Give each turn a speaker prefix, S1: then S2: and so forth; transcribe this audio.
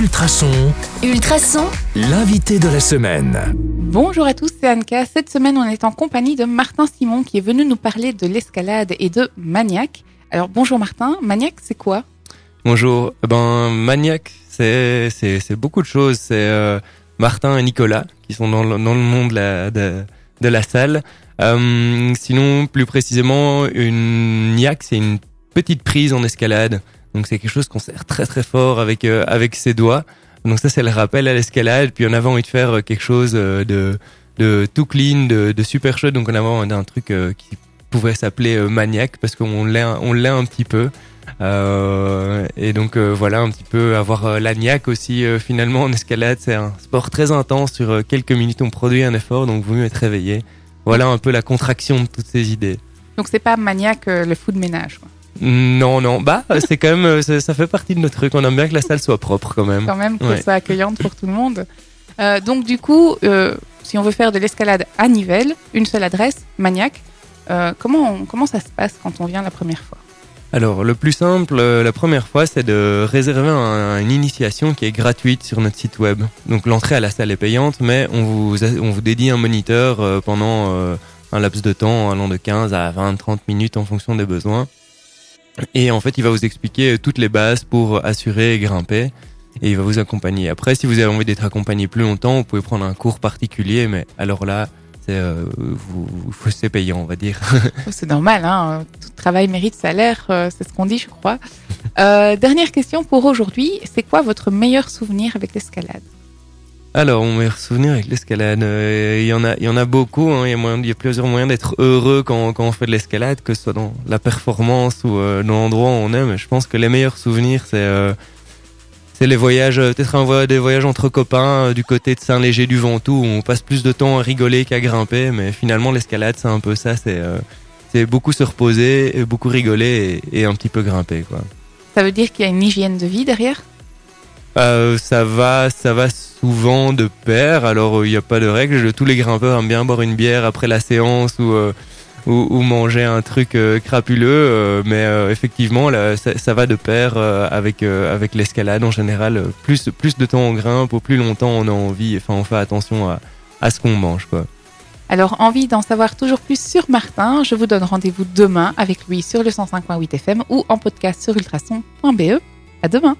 S1: Ultrason,
S2: Ultrason,
S1: l'invité de la semaine.
S3: Bonjour à tous, c'est Anka. Cette semaine, on est en compagnie de Martin Simon qui est venu nous parler de l'escalade et de Maniac. Alors bonjour Martin, Maniac c'est quoi?
S4: Bonjour. Eh Ben Maniac, c'est c'est c'est beaucoup de choses. C'est euh, Martin et Nicolas qui sont dans le, dans le monde de la de, de la salle. Euh, sinon, plus précisément, une niac, c'est une petite prise en escalade. Donc c'est quelque chose qu'on serre très très fort avec euh, avec ses doigts. Donc ça c'est le rappel à l'escalade. Puis on avait envie de faire quelque chose euh, de de tout clean, de, super chouette. Donc on avait envie d'un truc euh, qui pouvait s'appeler euh, maniaque parce qu'on un- on l'est un petit peu. Euh, et donc euh, voilà un petit peu avoir euh, la niaque aussi euh, finalement en escalade c'est un sport très intense sur euh, quelques minutes on produit un effort donc vaut mieux être réveillé voilà un peu la contraction de toutes ces idées
S3: Donc c'est pas Maniac euh, le fou de ménage. Quoi.
S4: Non non bah c'est quand même euh, ça ça fait partie de notre truc on aime bien que la salle soit propre quand même
S3: Quand même que
S4: Ouais.
S3: soit accueillante pour tout le monde. Euh, donc du coup, euh, si on veut faire de l'escalade à Nivelles, une seule adresse, Maniac, euh, comment, on- comment ça se passe quand on vient la première fois?
S4: Alors, le plus simple, la première fois, c'est de réserver un- une initiation qui est gratuite sur notre site web. Donc, l'entrée à la salle est payante, mais on vous, on vous dédie un moniteur pendant un laps de temps allant de 15 à 20, 30 minutes en fonction des besoins. Et en fait, il va vous expliquer toutes les bases pour assurer et grimper. Et il va vous accompagner. Après, si vous avez envie d'être accompagné plus longtemps, vous pouvez prendre un cours particulier, mais alors là, c'est euh, vous, vous- payant, on va dire.
S3: Oh, C'est normal, hein, tout travail mérite salaire, euh, c'est ce qu'on dit, je crois. Euh, dernière question pour aujourd'hui, c'est quoi votre meilleur souvenir avec l'escalade?
S4: Alors, mon meilleur souvenir avec l'escalade, euh, il y en a, il y en a beaucoup. hein. Il y moyen- il y a plusieurs moyens d'être heureux quand, quand on fait de l'escalade, que ce soit dans la performance ou euh, dans l'endroit où on est. Mais je pense que les meilleurs souvenirs, c'est euh, les voyages, euh, peut-être un des voyages entre copains euh, du côté de Saint-Léger du Ventoux, où on passe plus de temps à rigoler qu'à grimper. Mais finalement, l'escalade, c'est un peu ça. C'est euh, beaucoup se reposer, beaucoup rigoler et, et un petit peu grimper, quoi.
S3: Ça veut dire qu'il y a une hygiène de vie derrière?
S4: Euh, ça va, ça va souvent de pair. Alors il n'y a pas de règle. Tous les grimpeurs aiment bien boire une bière après la séance ou euh, ou, manger un truc euh, crapuleux. euh, mais euh, effectivement, ça, va de pair euh, avec euh, avec l'escalade en général. Plus plus de temps on grimpe, au plus longtemps on a envie. Enfin, on fait attention à à ce qu'on mange, quoi.
S3: Alors, envie d'en savoir toujours plus sur Martin, je vous donne rendez-vous demain avec lui sur le 105.8 FM ou en podcast sur ultrason.be. À demain